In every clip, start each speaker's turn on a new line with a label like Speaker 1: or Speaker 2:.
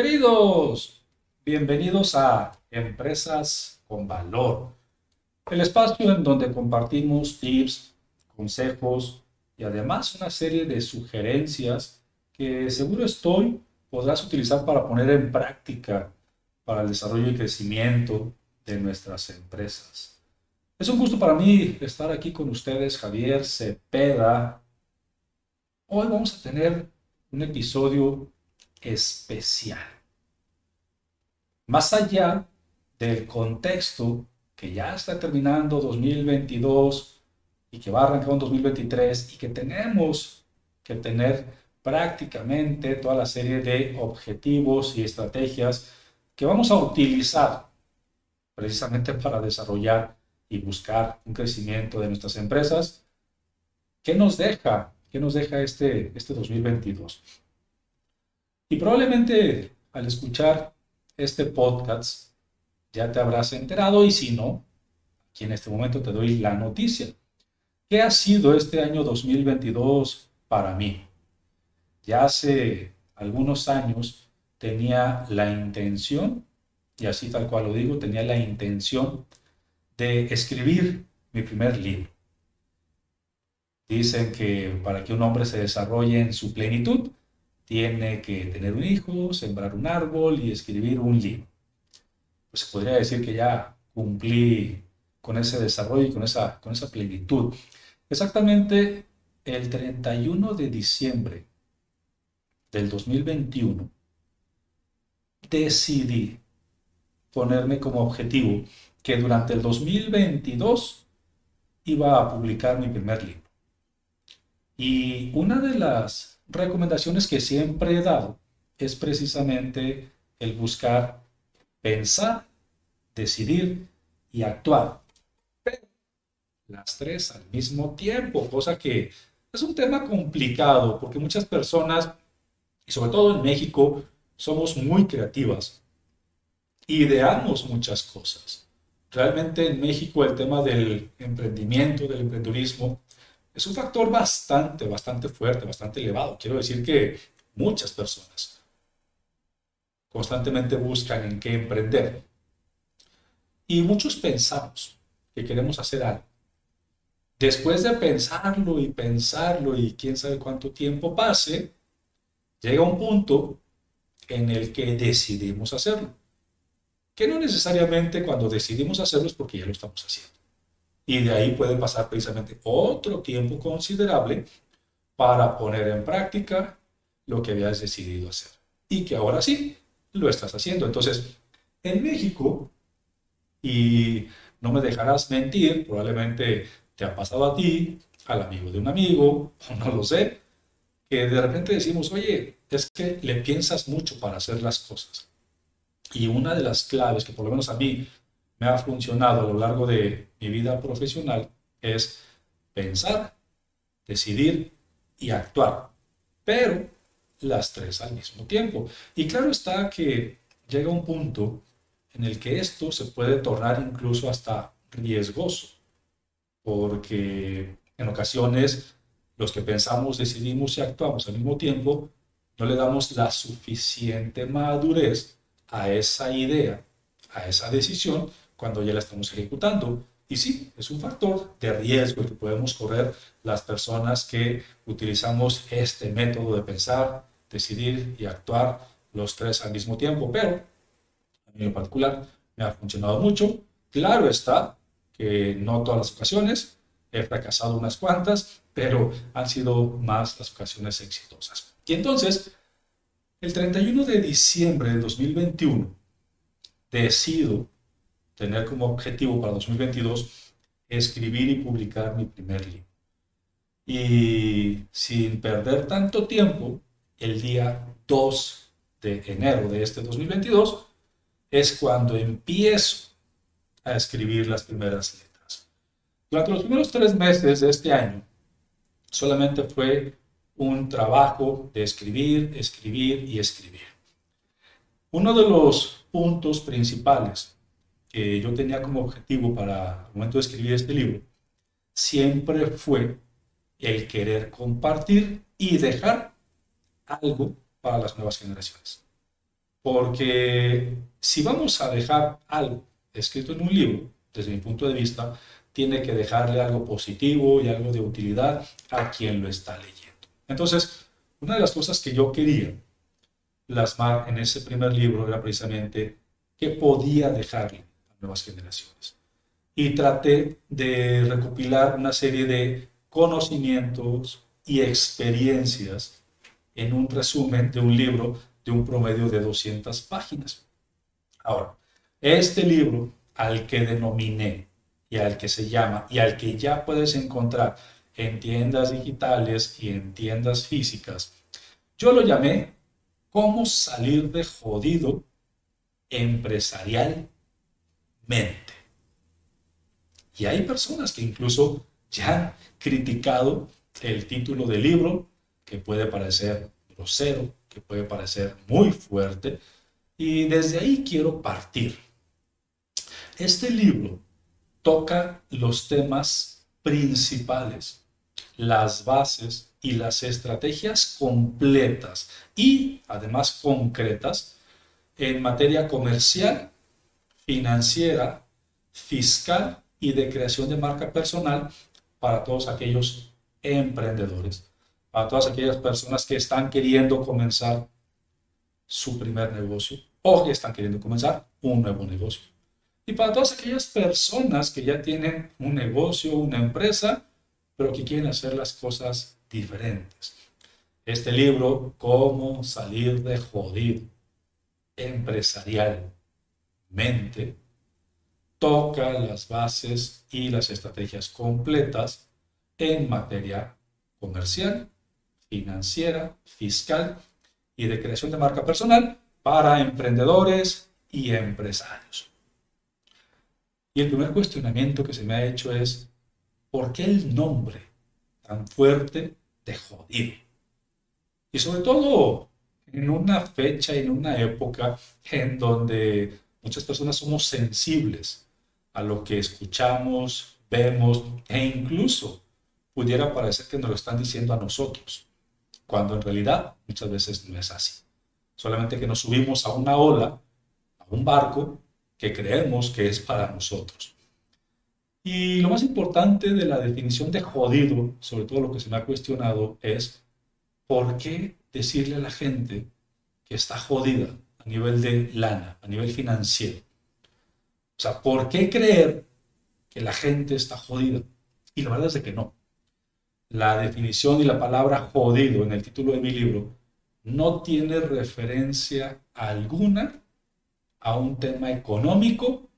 Speaker 1: Queridos, bienvenidos a Empresas con Valor, el espacio en donde compartimos tips, consejos y además una serie de sugerencias que seguro estoy podrás utilizar para poner en práctica para el desarrollo y crecimiento de nuestras empresas. Es un gusto para mí estar aquí con ustedes, Javier Cepeda. Hoy vamos a tener un episodio especial. Más allá del contexto que ya está terminando 2022 y que va a arrancar en 2023 y que tenemos que tener prácticamente toda la serie de objetivos y estrategias que vamos a utilizar precisamente para desarrollar y buscar un crecimiento de nuestras empresas. ¿Qué nos deja? ¿Qué nos deja este, este 2022? Y probablemente al escuchar este podcast ya te habrás enterado y si no, aquí en este momento te doy la noticia. ¿Qué ha sido este año 2022 para mí? Ya hace algunos años tenía la intención, y así tal cual lo digo, tenía la intención de escribir mi primer libro. Dicen que para que un hombre se desarrolle en su plenitud, tiene que tener un hijo, sembrar un árbol y escribir un libro. Pues se podría decir que ya cumplí con ese desarrollo y con esa, con esa plenitud. Exactamente el 31 de diciembre del 2021 decidí ponerme como objetivo que durante el 2022 iba a publicar mi primer libro. Y una de las recomendaciones que siempre he dado es precisamente el buscar pensar, decidir y actuar. Pero las tres al mismo tiempo, cosa que es un tema complicado porque muchas personas, y sobre todo en México, somos muy creativas. Ideamos muchas cosas. Realmente en México el tema del emprendimiento, del emprendurismo, es un factor bastante, bastante fuerte, bastante elevado. Quiero decir que muchas personas constantemente buscan en qué emprender. Y muchos pensamos que queremos hacer algo. Después de pensarlo y pensarlo y quién sabe cuánto tiempo pase, llega un punto en el que decidimos hacerlo. Que no necesariamente cuando decidimos hacerlo es porque ya lo estamos haciendo. Y de ahí puede pasar precisamente otro tiempo considerable para poner en práctica lo que habías decidido hacer. Y que ahora sí lo estás haciendo. Entonces, en México, y no me dejarás mentir, probablemente te ha pasado a ti, al amigo de un amigo, o no lo sé, que de repente decimos, oye, es que le piensas mucho para hacer las cosas. Y una de las claves que por lo menos a mí me ha funcionado a lo largo de mi vida profesional es pensar, decidir y actuar, pero las tres al mismo tiempo. Y claro está que llega un punto en el que esto se puede tornar incluso hasta riesgoso, porque en ocasiones los que pensamos, decidimos y actuamos al mismo tiempo, no le damos la suficiente madurez a esa idea, a esa decisión, cuando ya la estamos ejecutando. Y sí, es un factor de riesgo que podemos correr las personas que utilizamos este método de pensar, decidir y actuar los tres al mismo tiempo, pero a mí en particular me ha funcionado mucho. Claro está que no todas las ocasiones, he fracasado unas cuantas, pero han sido más las ocasiones exitosas. Y entonces, el 31 de diciembre de 2021, decido tener como objetivo para 2022 escribir y publicar mi primer libro. Y sin perder tanto tiempo, el día 2 de enero de este 2022 es cuando empiezo a escribir las primeras letras. Durante los primeros tres meses de este año, solamente fue un trabajo de escribir, escribir y escribir. Uno de los puntos principales que yo tenía como objetivo para el momento de escribir este libro siempre fue el querer compartir y dejar algo para las nuevas generaciones. Porque si vamos a dejar algo escrito en un libro, desde mi punto de vista, tiene que dejarle algo positivo y algo de utilidad a quien lo está leyendo. Entonces, una de las cosas que yo quería plasmar en ese primer libro era precisamente qué podía dejarle nuevas generaciones. Y traté de recopilar una serie de conocimientos y experiencias en un resumen de un libro de un promedio de 200 páginas. Ahora, este libro al que denominé y al que se llama y al que ya puedes encontrar en tiendas digitales y en tiendas físicas, yo lo llamé cómo salir de jodido Y hay personas que incluso ya han criticado el título del libro, que puede parecer grosero, que puede parecer muy fuerte, y desde ahí quiero partir. Este libro toca los temas principales, las bases y las estrategias completas y además concretas en materia comercial, financiera, fiscal y de creación de marca personal para todos aquellos emprendedores, para todas aquellas personas que están queriendo comenzar su primer negocio o que están queriendo comenzar un nuevo negocio. Y para todas aquellas personas que ya tienen un negocio, una empresa, pero que quieren hacer las cosas diferentes. Este libro, Cómo salir de jodido empresarialmente, toca las bases y las estrategias completas en materia comercial, financiera, fiscal y de creación de marca personal para emprendedores y empresarios. Y el primer cuestionamiento que se me ha hecho es, ¿por qué el nombre tan fuerte de jodido? Y sobre todo en una fecha, en una época en donde muchas personas somos sensibles a lo que escuchamos, vemos e incluso pudiera parecer que nos lo están diciendo a nosotros, cuando en realidad muchas veces no es así. Solamente que nos subimos a una ola, a un barco, que creemos que es para nosotros. Y lo más importante de la definición de jodido, sobre todo lo que se me ha cuestionado, es por qué decirle a la gente que está jodida nivel de lana, a nivel financiero. O sea, ¿por qué creer que la gente está jodida? Y la verdad es que no. La definición y la palabra jodido en el título de mi libro no tiene referencia alguna a un tema económico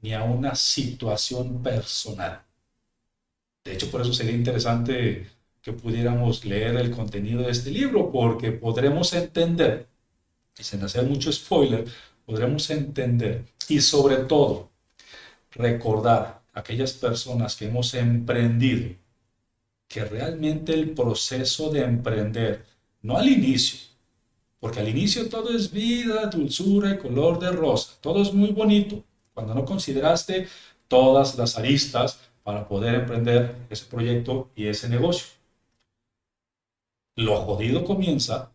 Speaker 1: ni a una situación personal. De hecho, por eso sería interesante que pudiéramos leer el contenido de este libro, porque podremos entender, sin hacer mucho spoiler, podremos entender y sobre todo recordar a aquellas personas que hemos emprendido que realmente el proceso de emprender, no al inicio, porque al inicio todo es vida, dulzura y color de rosa. Todo es muy bonito. Cuando no consideraste todas las aristas para poder emprender ese proyecto y ese negocio. Lo jodido comienza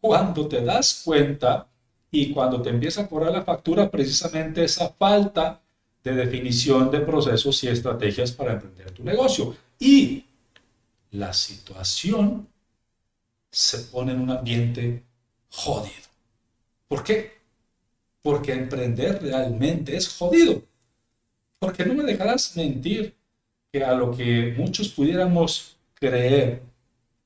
Speaker 1: cuando te das cuenta y cuando te empieza a cobrar la factura precisamente esa falta de definición de procesos y estrategias para emprender tu negocio. Y la situación se pone en un ambiente jodido. ¿Por qué? Porque emprender realmente es jodido. Porque no me dejarás mentir que a lo que muchos pudiéramos creer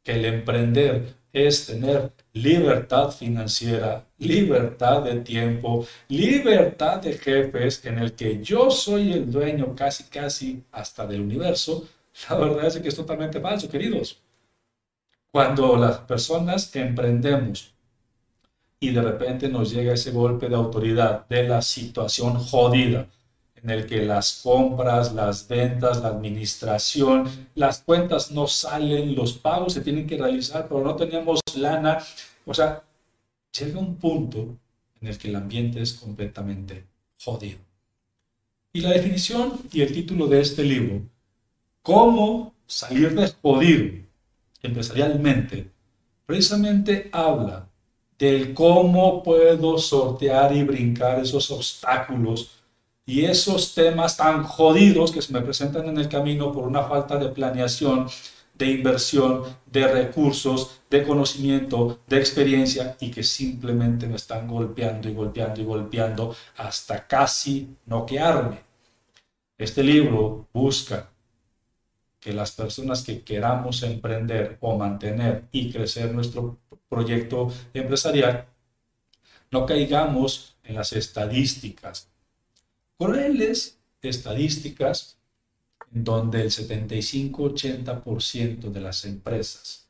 Speaker 1: que el emprender es tener libertad financiera, libertad de tiempo, libertad de jefes en el que yo soy el dueño casi casi hasta del universo, la verdad es que es totalmente falso, queridos. Cuando las personas emprendemos y de repente nos llega ese golpe de autoridad de la situación jodida, en el que las compras, las ventas, la administración, las cuentas no salen, los pagos se tienen que realizar, pero no tenemos lana. O sea, llega un punto en el que el ambiente es completamente jodido. Y la definición y el título de este libro, cómo salir de jodido empresarialmente, precisamente habla del cómo puedo sortear y brincar esos obstáculos y esos temas tan jodidos que se me presentan en el camino por una falta de planeación, de inversión, de recursos, de conocimiento, de experiencia y que simplemente me están golpeando y golpeando y golpeando hasta casi noquearme. Este libro busca que las personas que queramos emprender o mantener y crecer nuestro proyecto empresarial, no caigamos en las estadísticas, crueles estadísticas en donde el 75-80% de las empresas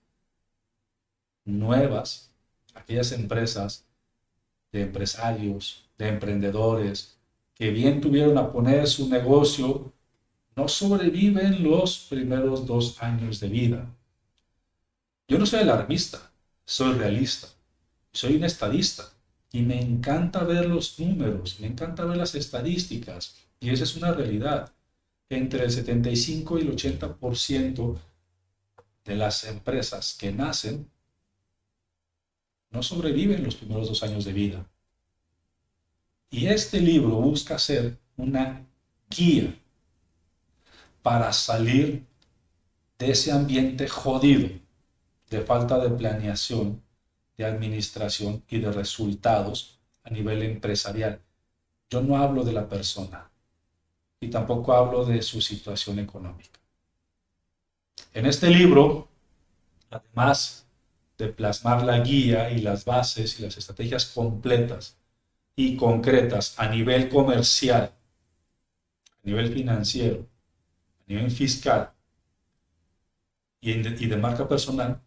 Speaker 1: nuevas, aquellas empresas de empresarios, de emprendedores, que bien tuvieron a poner su negocio, no sobreviven los primeros dos años de vida. Yo no soy alarmista, soy realista, soy un estadista y me encanta ver los números, me encanta ver las estadísticas y esa es una realidad. Entre el 75 y el 80% de las empresas que nacen no sobreviven los primeros dos años de vida. Y este libro busca ser una guía para salir de ese ambiente jodido de falta de planeación, de administración y de resultados a nivel empresarial. Yo no hablo de la persona y tampoco hablo de su situación económica. En este libro, además de plasmar la guía y las bases y las estrategias completas y concretas a nivel comercial, a nivel financiero, a nivel fiscal y de, marca personal,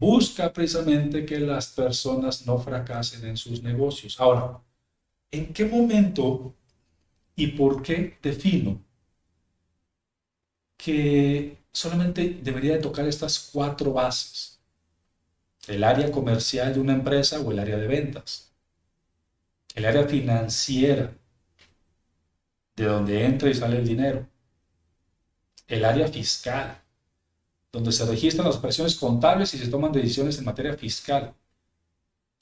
Speaker 1: busca precisamente que las personas no fracasen en sus negocios. Ahora, ¿en qué momento y por qué defino que solamente debería de tocar estas cuatro bases? El área comercial de una empresa o el área de ventas. El área financiera, de donde entra y sale el dinero. El área fiscal, donde se registran las operaciones contables y se toman decisiones en materia fiscal.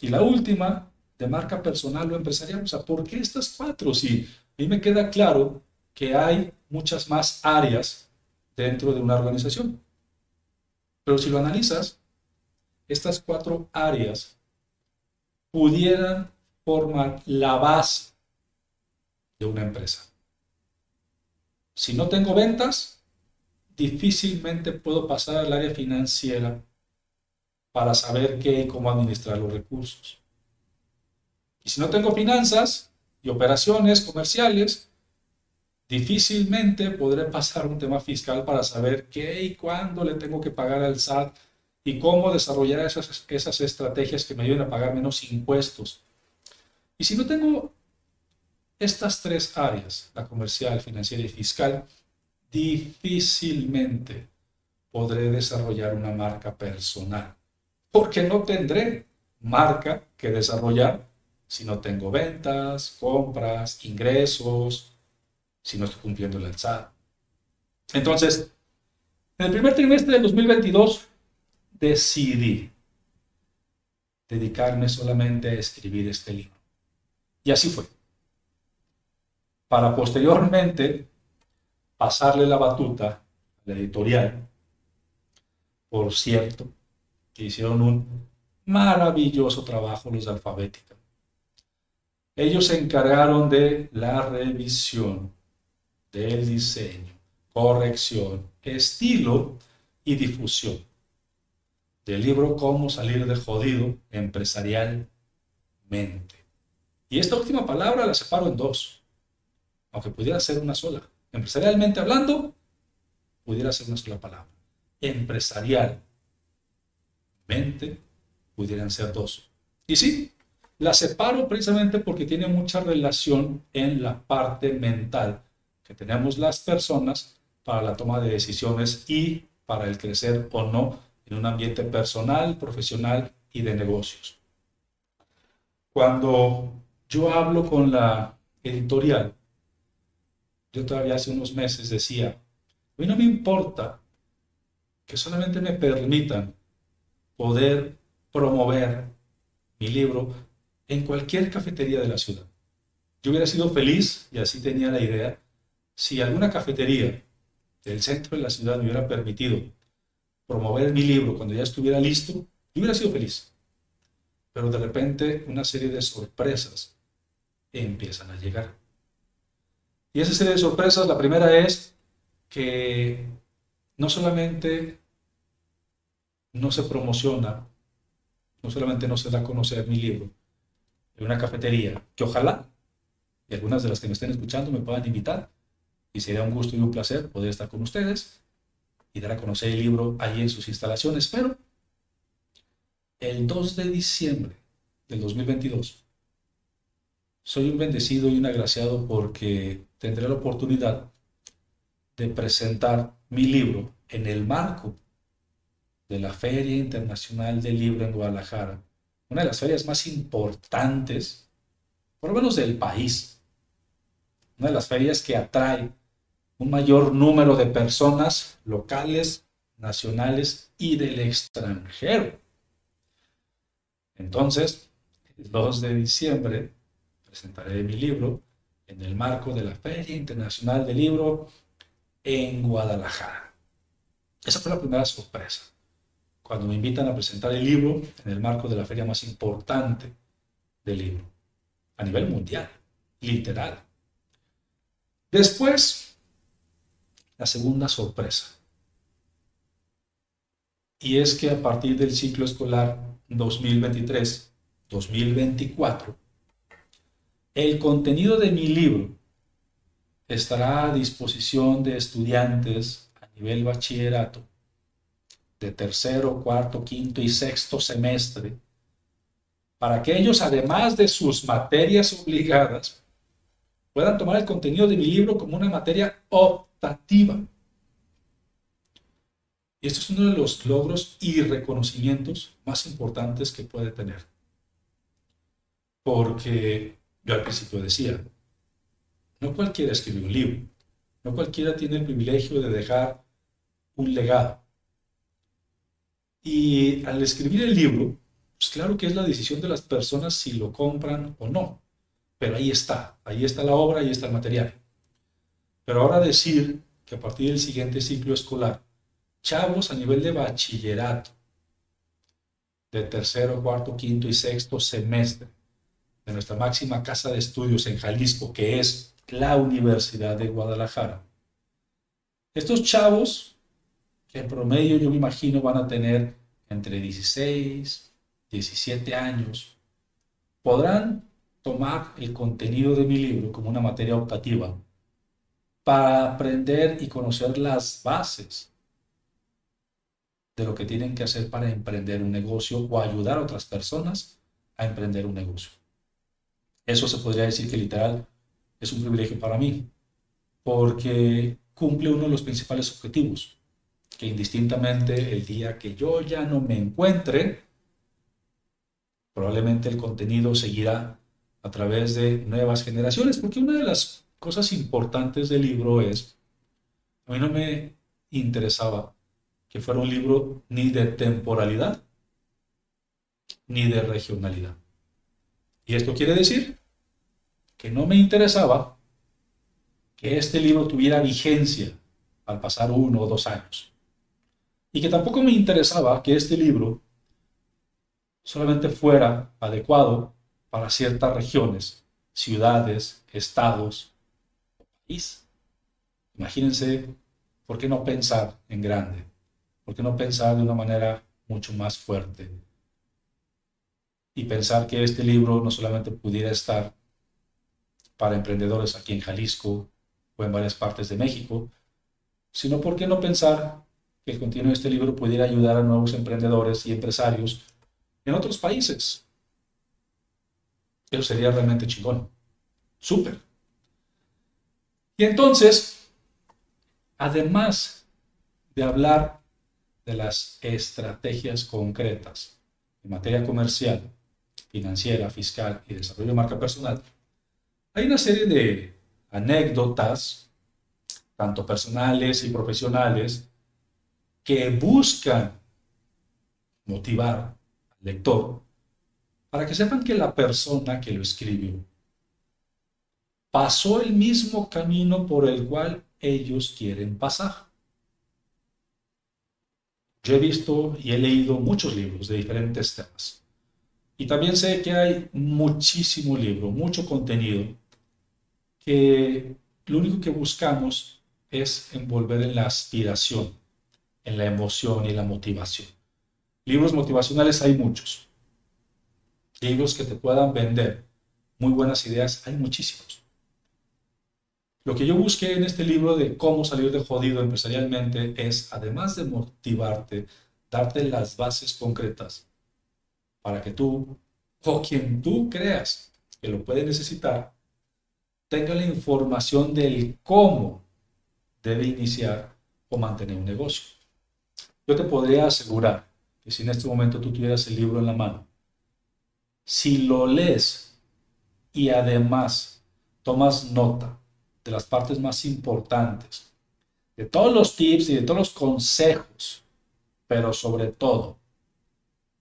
Speaker 1: Y la última, de marca personal o empresarial. O sea, ¿por qué estas cuatro? Si a mí me queda claro que hay muchas más áreas dentro de una organización. Pero si lo analizas, estas cuatro áreas pudieran formar la base de una empresa. Si no tengo ventas, difícilmente puedo pasar al área financiera para saber qué y cómo administrar los recursos. Y si no tengo finanzas y operaciones comerciales, difícilmente podré pasar un tema fiscal para saber qué y cuándo le tengo que pagar al SAT y cómo desarrollar esas, esas estrategias que me ayuden a pagar menos impuestos. Y si no tengo estas tres áreas, la comercial, financiera y fiscal, difícilmente podré desarrollar una marca personal, porque no tendré marca que desarrollar si no tengo ventas, compras, ingresos, si no estoy cumpliendo el SAT. Entonces, en el primer trimestre del 2022 decidí dedicarme solamente a escribir este libro. Y así fue. Para posteriormente pasarle la batuta a la editorial. Por cierto, que hicieron un maravilloso trabajo los de Alfabética. Ellos se encargaron de la revisión, del diseño, corrección, estilo y difusión del libro Cómo salir de jodido empresarialmente. Y esta última palabra la separo en dos, aunque pudiera ser una sola. Empresarialmente hablando, pudiera ser una sola palabra. Empresarialmente pudieran ser dos. Y sí, la separo precisamente porque tiene mucha relación en la parte mental que tenemos las personas para la toma de decisiones y para el crecer o no en un ambiente personal, profesional y de negocios. Cuando yo hablo con la editorial, yo todavía hace unos meses decía, mí no me importa que solamente me permitan poder promover mi libro en cualquier cafetería de la ciudad. Yo hubiera sido feliz, y así tenía la idea, si alguna cafetería del centro de la ciudad me hubiera permitido promover mi libro cuando ya estuviera listo, yo hubiera sido feliz. Pero de repente una serie de sorpresas empiezan a llegar. Y esa serie de sorpresas, la primera es que no solamente no se promociona, no solamente no se da a conocer mi libro en una cafetería, que ojalá, y algunas de las que me estén escuchando me puedan invitar, y sería un gusto y un placer poder estar con ustedes y dar a conocer el libro allí en sus instalaciones, pero el 2 de diciembre del 2022 soy un bendecido y un agraciado porque tendré la oportunidad de presentar mi libro en el marco de la Feria Internacional del Libro en Guadalajara, una de las ferias más importantes, por lo menos del país, una de las ferias que atrae un mayor número de personas locales, nacionales y del extranjero. Entonces, el 2 de diciembre presentaré mi libro en el marco de la Feria Internacional del Libro en Guadalajara. Esa fue la primera sorpresa, cuando me invitan a presentar el libro en el marco de la feria más importante del libro, a nivel mundial, literal. Después, la segunda sorpresa. Y es que a partir del ciclo escolar 2023-2024, el contenido de mi libro estará a disposición de estudiantes a nivel bachillerato de tercero, cuarto, quinto y sexto semestre, para que ellos, además de sus materias obligadas, puedan tomar el contenido de mi libro como una materia optativa. Y esto es uno de los logros y reconocimientos más importantes que puede tener. Porque yo al principio decía, no cualquiera escribe un libro, no cualquiera tiene el privilegio de dejar un legado. Y al escribir el libro, pues claro que es la decisión de las personas si lo compran o no. Pero ahí está, ahí está la obra, ahí está el material. Pero ahora decir que a partir del siguiente ciclo escolar, chavos a nivel de bachillerato, de tercero, cuarto, quinto y sexto semestre, nuestra máxima casa de estudios en Jalisco, que es la Universidad de Guadalajara. Estos chavos, en promedio yo me imagino van a tener entre 16, 17 años, podrán tomar el contenido de mi libro como una materia optativa para aprender y conocer las bases de lo que tienen que hacer para emprender un negocio o ayudar a otras personas a emprender un negocio. Eso se podría decir que literal es un privilegio para mí, porque cumple uno de los principales objetivos, que indistintamente el día que yo ya no me encuentre, probablemente el contenido seguirá a través de nuevas generaciones, porque una de las cosas importantes del libro es, a mí no me interesaba que fuera un libro ni de temporalidad, ni de regionalidad. Y esto quiere decir que no me interesaba que este libro tuviera vigencia al pasar uno o dos años. Y que tampoco me interesaba que este libro solamente fuera adecuado para ciertas regiones, ciudades, estados país. Imagínense, ¿por qué no pensar en grande? ¿Por qué no pensar de una manera mucho más fuerte? Y pensar que este libro no solamente pudiera estar para emprendedores aquí en Jalisco o en varias partes de México, sino por qué no pensar que el contenido de este libro pudiera ayudar a nuevos emprendedores y empresarios en otros países. Eso sería realmente chingón. Súper. Y entonces, además de hablar de las estrategias concretas en materia comercial, financiera, fiscal y desarrollo de marca personal, hay una serie de anécdotas, tanto personales y profesionales, que buscan motivar al lector para que sepan que la persona que lo escribió pasó el mismo camino por el cual ellos quieren pasar. Yo he visto y he leído muchos libros de diferentes temas. Y también sé que hay muchísimo libro, mucho contenido lo único que buscamos es envolver en la aspiración, en la emoción y la motivación. Libros motivacionales hay muchos. Libros que te puedan vender muy buenas ideas hay muchísimos. Lo que yo busqué en este libro de cómo salir de jodido empresarialmente es, además de motivarte, darte las bases concretas para que tú o quien tú creas que lo puede necesitar tenga la información del cómo debe iniciar o mantener un negocio. Yo te podría asegurar que si en este momento tú tuvieras el libro en la mano, si lo lees y además tomas nota de las partes más importantes, de todos los tips y de todos los consejos, pero sobre todo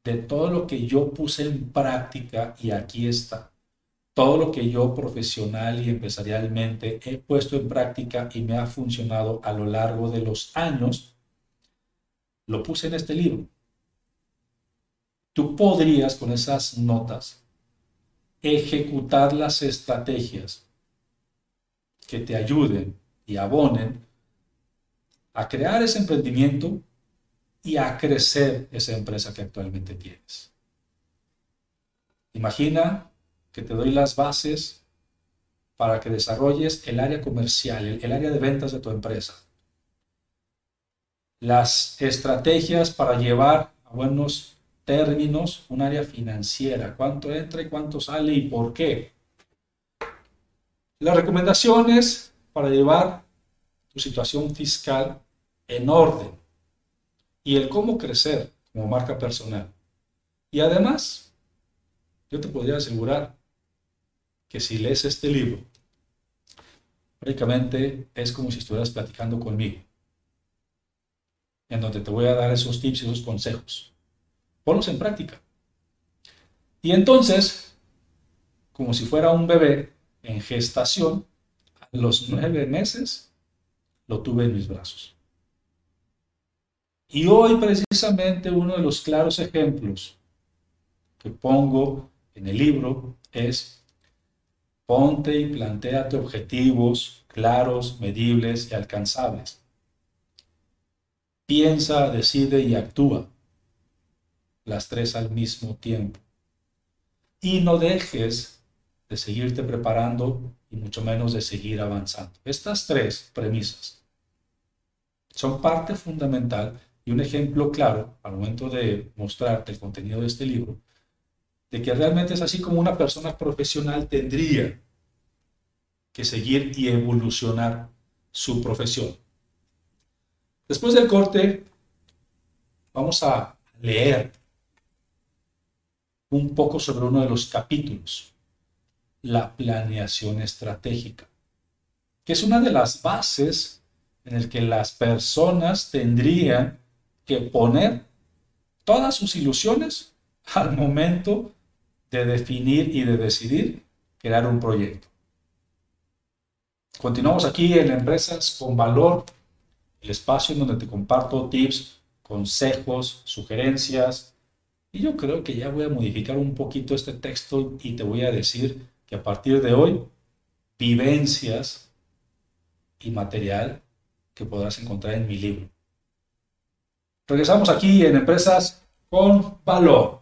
Speaker 1: de todo lo que yo puse en práctica y aquí está todo lo que yo profesional y empresarialmente he puesto en práctica y me ha funcionado a lo largo de los años, lo puse en este libro. Tú podrías con esas notas ejecutar las estrategias que te ayuden y abonen a crear ese emprendimiento y a crecer esa empresa que actualmente tienes. Imagina que te doy las bases para que desarrolles el área comercial, el, área de ventas de tu empresa. Las estrategias para llevar a buenos términos un área financiera, cuánto entra y cuánto sale y por qué. Las recomendaciones para llevar tu situación fiscal en orden y el cómo crecer como marca personal. Y además, yo te podría asegurar que si lees este libro, prácticamente es como si estuvieras platicando conmigo, en donde te voy a dar esos tips y esos consejos. Ponlos en práctica. Y entonces, como si fuera un bebé en gestación, a los nueve meses lo tuve en mis brazos. Y hoy precisamente uno de los claros ejemplos que pongo en el libro es Ponte y planteate objetivos claros, medibles y alcanzables. Piensa, decide y actúa. Las tres al mismo tiempo. Y no dejes de seguirte preparando y mucho menos de seguir avanzando. Estas tres premisas son parte fundamental y un ejemplo claro al momento de mostrarte el contenido de este libro de que realmente es así como una persona profesional tendría que seguir y evolucionar su profesión. Después del corte, vamos a leer un poco sobre uno de los capítulos, la planeación estratégica, que es una de las bases en el que las personas tendrían que poner todas sus ilusiones al momento de definir y de decidir crear un proyecto. Continuamos aquí en Empresas con Valor, el espacio en donde te comparto tips, consejos, sugerencias Y yo creo que ya voy a modificar un poquito este texto y te voy a decir que a partir de hoy, vivencias y material que podrás encontrar en mi libro. Regresamos aquí en Empresas con Valor.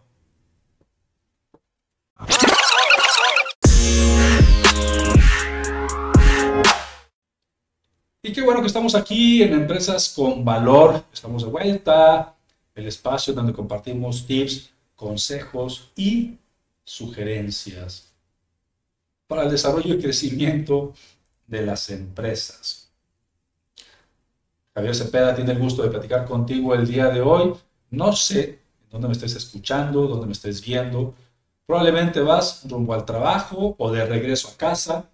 Speaker 1: Qué bueno que estamos aquí en Empresas con Valor. Estamos de vuelta, el espacio donde compartimos tips, consejos y sugerencias para el desarrollo y crecimiento de las empresas. Javier Cepeda tiene el gusto de platicar contigo el día de hoy. No sé dónde me estés escuchando, dónde me estés viendo. Probablemente vas rumbo al trabajo o de regreso a casa.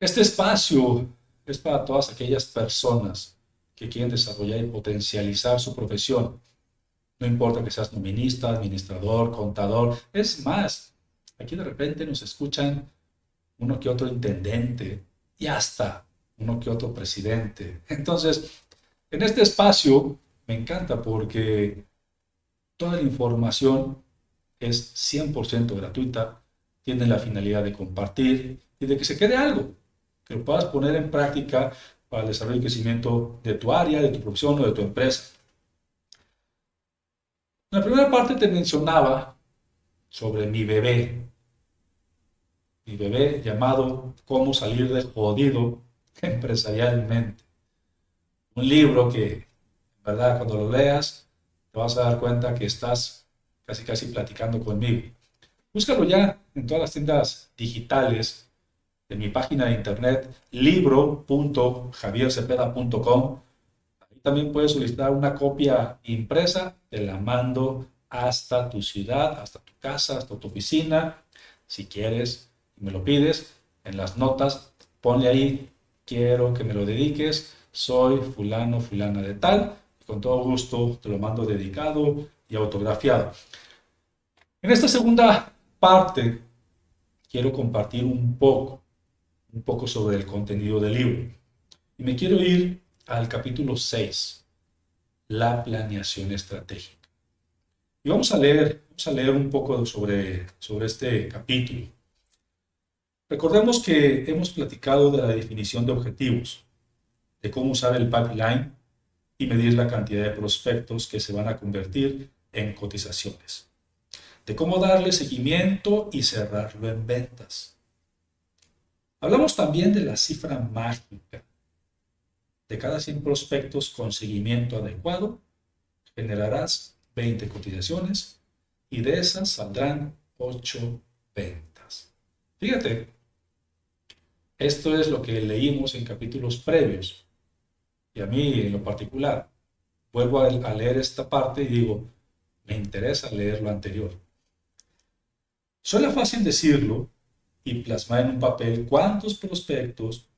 Speaker 1: Este espacio es para todas aquellas personas que quieren desarrollar y potencializar su profesión. No importa que seas nominista, administrador, contador. Es más, aquí de repente nos escuchan uno que otro intendente y hasta uno que otro presidente. Entonces, en este espacio me encanta porque toda la información es 100% gratuita, tiene la finalidad de compartir y de que se quede algo que lo puedas poner en práctica para el desarrollo y crecimiento de tu área, de tu profesión o de tu empresa. En la primera parte te mencionaba sobre mi bebé, mi bebé llamado Cómo salir de jodido empresarialmente. Un libro que, verdad, cuando lo leas, te vas a dar cuenta que estás casi casi platicando conmigo. Búscalo ya en todas las tiendas digitales de mi página de internet libro.javiercepeda.com. Ahí también puedes solicitar una copia impresa, te la mando hasta tu ciudad, hasta tu casa, hasta tu oficina. Si quieres, me lo pides, en las notas ponle ahí, quiero que me lo dediques, soy fulano, fulana de tal, con todo gusto te lo mando dedicado y autografiado. En esta segunda parte quiero compartir un poco un poco sobre el contenido del libro. Y me quiero ir al capítulo 6, la planeación estratégica. Y vamos a leer, vamos a leer un poco sobre, sobre este capítulo. Recordemos que hemos platicado de la definición de objetivos, de cómo usar el pipeline y medir la cantidad de prospectos que se van a convertir en cotizaciones, de cómo darle seguimiento y cerrarlo en ventas Hablamos también de la cifra mágica. De cada 100 prospectos con seguimiento adecuado, generarás 20 cotizaciones y de esas saldrán 8 ventas. Fíjate, esto es lo que leímos en capítulos previos. Y a mí en lo particular, vuelvo a leer esta parte y digo, me interesa leer lo anterior. Suena fácil decirlo, y plasmar en un papel cuántos prospectos,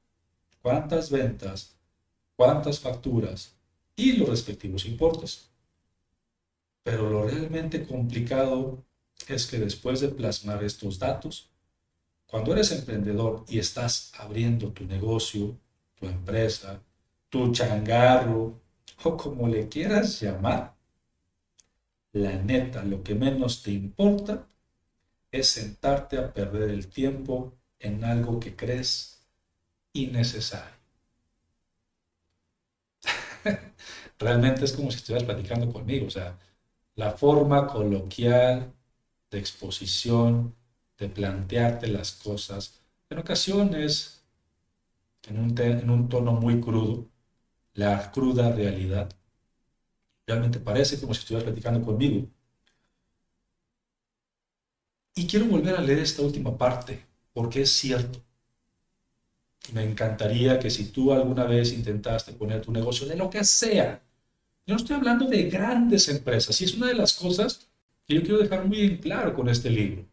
Speaker 1: cuántas ventas, cuántas facturas y los respectivos importes. Pero lo realmente complicado es que después de plasmar estos datos, cuando eres emprendedor y estás abriendo tu negocio, tu empresa, tu changarro o como le quieras llamar, la neta, lo que menos te importa es sentarte a perder el tiempo en algo que crees innecesario. Realmente es como si estuvieras platicando conmigo, o sea, la forma coloquial de exposición, de plantearte las cosas, en ocasiones en un, en un tono muy crudo, la cruda realidad. Realmente parece como si estuvieras platicando conmigo. Y quiero volver a leer esta última parte, porque es cierto. Me encantaría que si tú alguna vez intentaste poner tu negocio de lo que sea, yo no estoy hablando de grandes empresas, y es una de las cosas que yo quiero dejar muy en claro con este libro.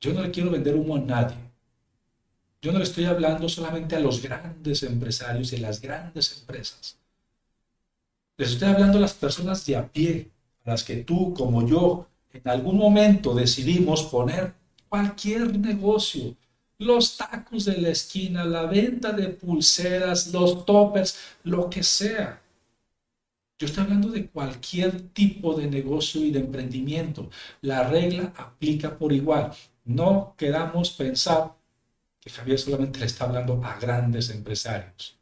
Speaker 1: Yo no le quiero vender humo a nadie. Yo no le estoy hablando solamente a los grandes empresarios y las grandes empresas. Les estoy hablando a las personas de a pie, a las que tú, como yo, en algún momento decidimos poner cualquier negocio, los tacos de la esquina, la venta de pulseras, los toppers, lo que sea. Yo estoy hablando de cualquier tipo de negocio y de emprendimiento. La regla aplica por igual. No queramos pensar que Javier solamente le está hablando a grandes empresarios.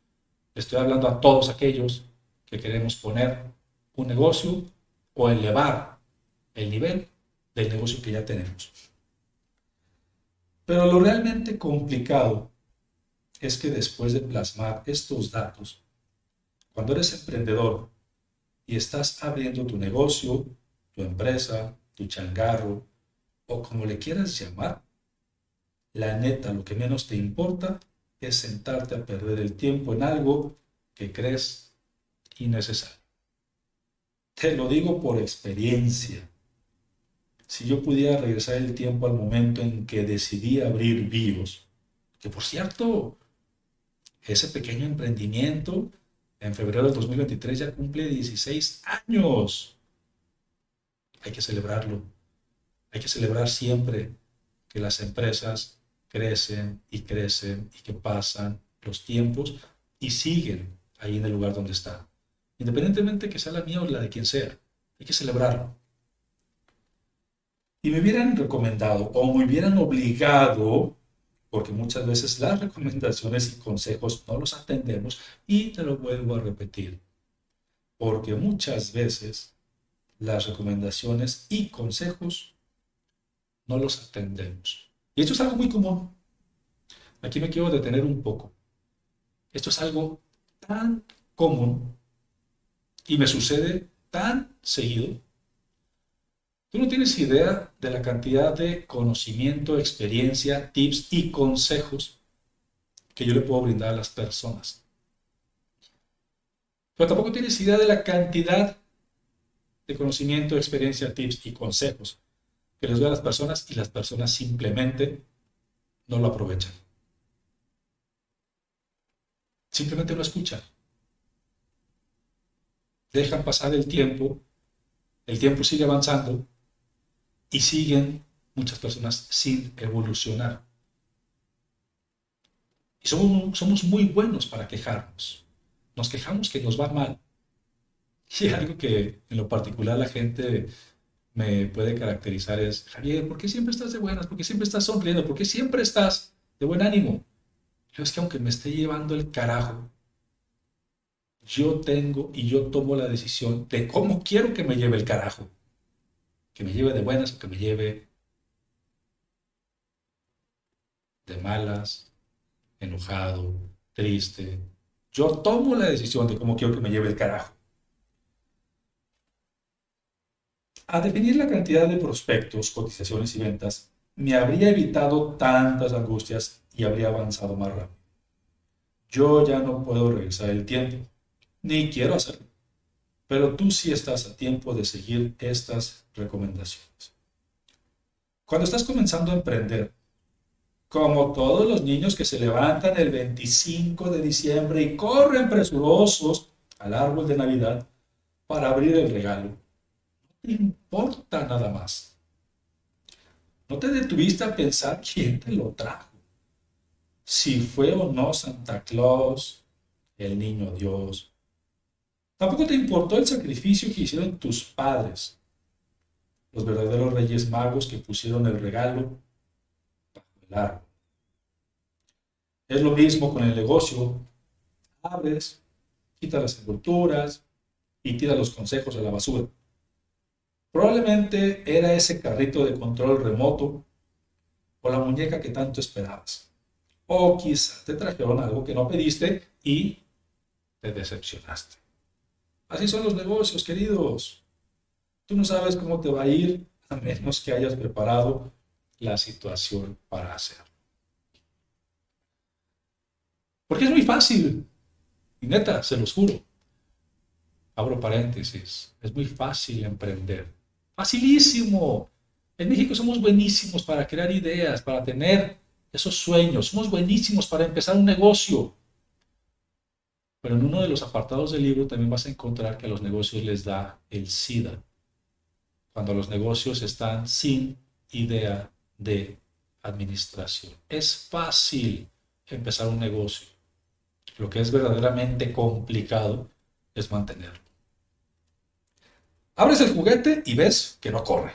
Speaker 1: Le estoy hablando a todos aquellos que queremos poner un negocio o elevar el nivel del negocio que ya tenemos. Pero lo realmente complicado es que después de plasmar estos datos, cuando eres emprendedor y estás abriendo tu negocio, tu empresa, tu changarro, o como le quieras llamar, la neta, lo que menos te importa es sentarte a perder el tiempo en algo que crees innecesario. Te lo digo por experiencia. Si yo pudiera regresar el tiempo al momento en que decidí abrir BIOS, que por cierto, ese pequeño emprendimiento en febrero del 2023 ya cumple 16 años. Hay que celebrarlo. Hay que celebrar siempre que las empresas crecen y crecen y que pasan los tiempos y siguen ahí en el lugar donde están. Independientemente que sea la mía o la de quien sea, hay que celebrarlo. Y me hubieran recomendado o me hubieran obligado porque muchas veces las recomendaciones y consejos no los atendemos y te lo vuelvo a repetir, porque muchas veces las recomendaciones y consejos no los atendemos. Y esto es algo muy común. Aquí me quiero detener un poco. Esto es algo tan común y me sucede tan seguido Tú no tienes idea de la cantidad de conocimiento, experiencia, tips y consejos que yo le puedo brindar a las personas. Pero tampoco tienes idea de la cantidad de conocimiento, experiencia, tips y consejos que les doy a las personas y las personas simplemente no lo aprovechan. Simplemente no escuchan. Dejan pasar el tiempo, el tiempo sigue avanzando y siguen muchas personas sin evolucionar. Y somos, somos muy buenos para quejarnos. Nos quejamos que nos va mal. Y algo que en lo particular la gente me puede caracterizar es, Javier, ¿por qué siempre estás de buenas? ¿Por qué siempre estás sonriendo? ¿Por qué siempre estás de buen ánimo? Yo es que aunque me esté llevando el carajo, yo tengo y yo tomo la decisión de cómo quiero que me lleve el carajo que me lleve de buenas que me lleve de malas, enojado, triste. Yo tomo la decisión de cómo quiero que me lleve el carajo. A definir la cantidad de prospectos, cotizaciones y ventas, me habría evitado tantas angustias y habría avanzado más rápido. Yo ya no puedo regresar el tiempo, ni quiero hacerlo pero tú sí estás a tiempo de seguir estas recomendaciones. Cuando estás comenzando a emprender, como todos los niños que se levantan el 25 de diciembre y corren presurosos al árbol de Navidad para abrir el regalo, no te importa nada más. No te detuviste a pensar quién te lo trajo. Si fue o no Santa Claus, el niño Dios, Tampoco te importó el sacrificio que hicieron tus padres, los verdaderos reyes magos que pusieron el regalo bajo el árbol. Es lo mismo con el negocio. Abres, quita las envolturas y tira los consejos a la basura. Probablemente era ese carrito de control remoto o la muñeca que tanto esperabas. O quizá te trajeron algo que no pediste y te decepcionaste. Así son los negocios, queridos. Tú no sabes cómo te va a ir a menos que hayas preparado la situación para hacerlo. Porque es muy fácil. Y neta, se los juro. Abro paréntesis. Es muy fácil emprender. Facilísimo. En México somos buenísimos para crear ideas, para tener esos sueños. Somos buenísimos para empezar un negocio. Pero en uno de los apartados del libro también vas a encontrar que a los negocios les da el SIDA, cuando los negocios están sin idea de administración. Es fácil empezar un negocio. Lo que es verdaderamente complicado es mantenerlo. Abres el juguete y ves que no corre.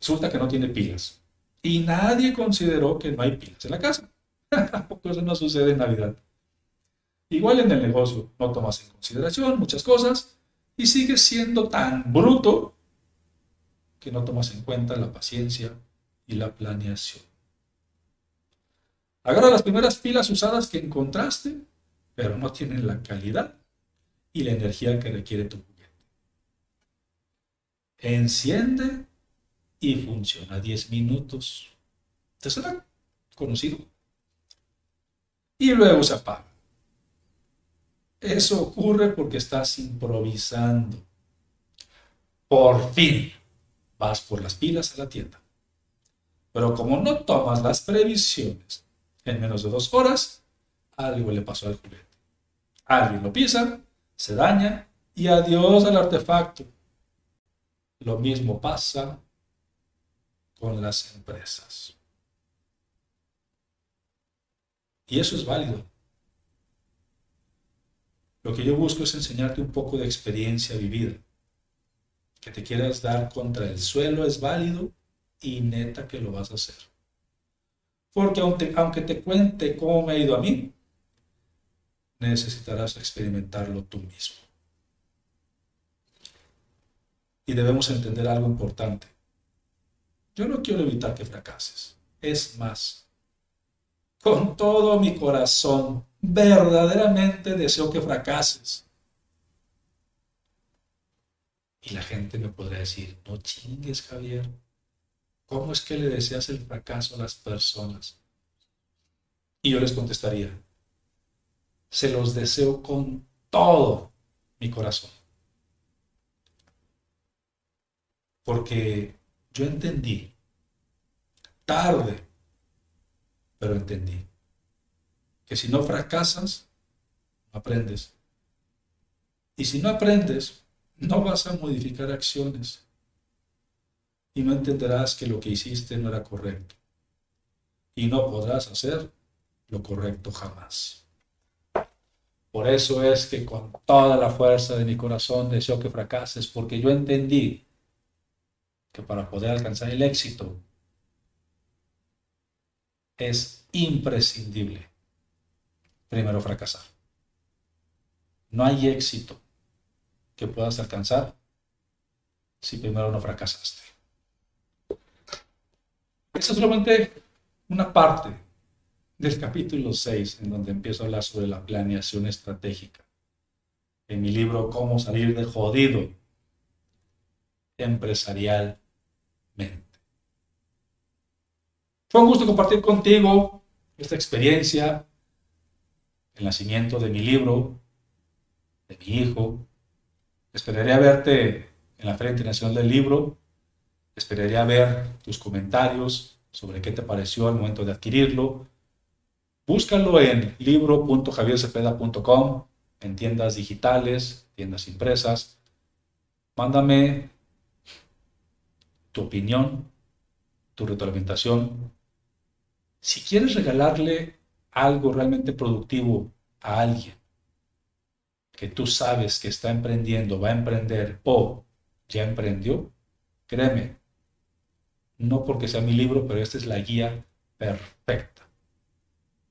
Speaker 1: Resulta que no tiene pilas. Y nadie consideró que no hay pilas en la casa. Porque eso no sucede en Navidad. Igual en el negocio, no tomas en consideración muchas cosas y sigues siendo tan bruto que no tomas en cuenta la paciencia y la planeación. Agarra las primeras pilas usadas que encontraste, pero no tienen la calidad y la energía que requiere tu juguete. Enciende y funciona 10 minutos. ¿Te suena conocido? Y luego se apaga. Eso ocurre porque estás improvisando. Por fin vas por las pilas a la tienda. Pero como no tomas las previsiones en menos de dos horas, algo le pasó al juguete. Alguien lo pisa, se daña y adiós al artefacto. Lo mismo pasa con las empresas. Y eso es válido. Lo que yo busco es enseñarte un poco de experiencia vivida. Que te quieras dar contra el suelo es válido y neta que lo vas a hacer. Porque aunque, aunque te cuente cómo me ha ido a mí, necesitarás experimentarlo tú mismo. Y debemos entender algo importante. Yo no quiero evitar que fracases. Es más, con todo mi corazón, verdaderamente deseo que fracases. Y la gente me podrá decir, no chingues, Javier. ¿Cómo es que le deseas el fracaso a las personas? Y yo les contestaría, se los deseo con todo mi corazón. Porque yo entendí, tarde, pero entendí, que si no fracasas, aprendes. Y si no aprendes, no vas a modificar acciones. Y no entenderás que lo que hiciste no era correcto. Y no podrás hacer lo correcto jamás. Por eso es que con toda la fuerza de mi corazón deseo que fracases, porque yo entendí que para poder alcanzar el éxito es imprescindible primero fracasar. No hay éxito que puedas alcanzar si primero no fracasaste. Esa es solamente una parte del capítulo 6, en donde empiezo a hablar sobre la planeación estratégica. En mi libro Cómo salir de jodido empresarialmente. Fue un gusto compartir contigo esta experiencia, el nacimiento de mi libro, de mi hijo. Esperaré a verte en la Feria Internacional del Libro. Esperaría ver tus comentarios sobre qué te pareció al momento de adquirirlo. Búscalo en libro.javiercepeda.com, en tiendas digitales, tiendas impresas. Mándame tu opinión, tu retroalimentación. Si quieres regalarle algo realmente productivo a alguien que tú sabes que está emprendiendo, va a emprender o ya emprendió, créeme, no porque sea mi libro, pero esta es la guía perfecta.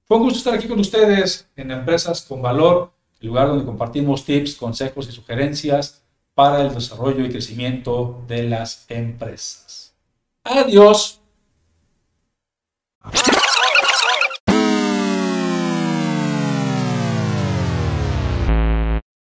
Speaker 1: Fue un gusto estar aquí con ustedes en Empresas con Valor, el lugar donde compartimos tips, consejos y sugerencias para el desarrollo y crecimiento de las empresas. Adiós.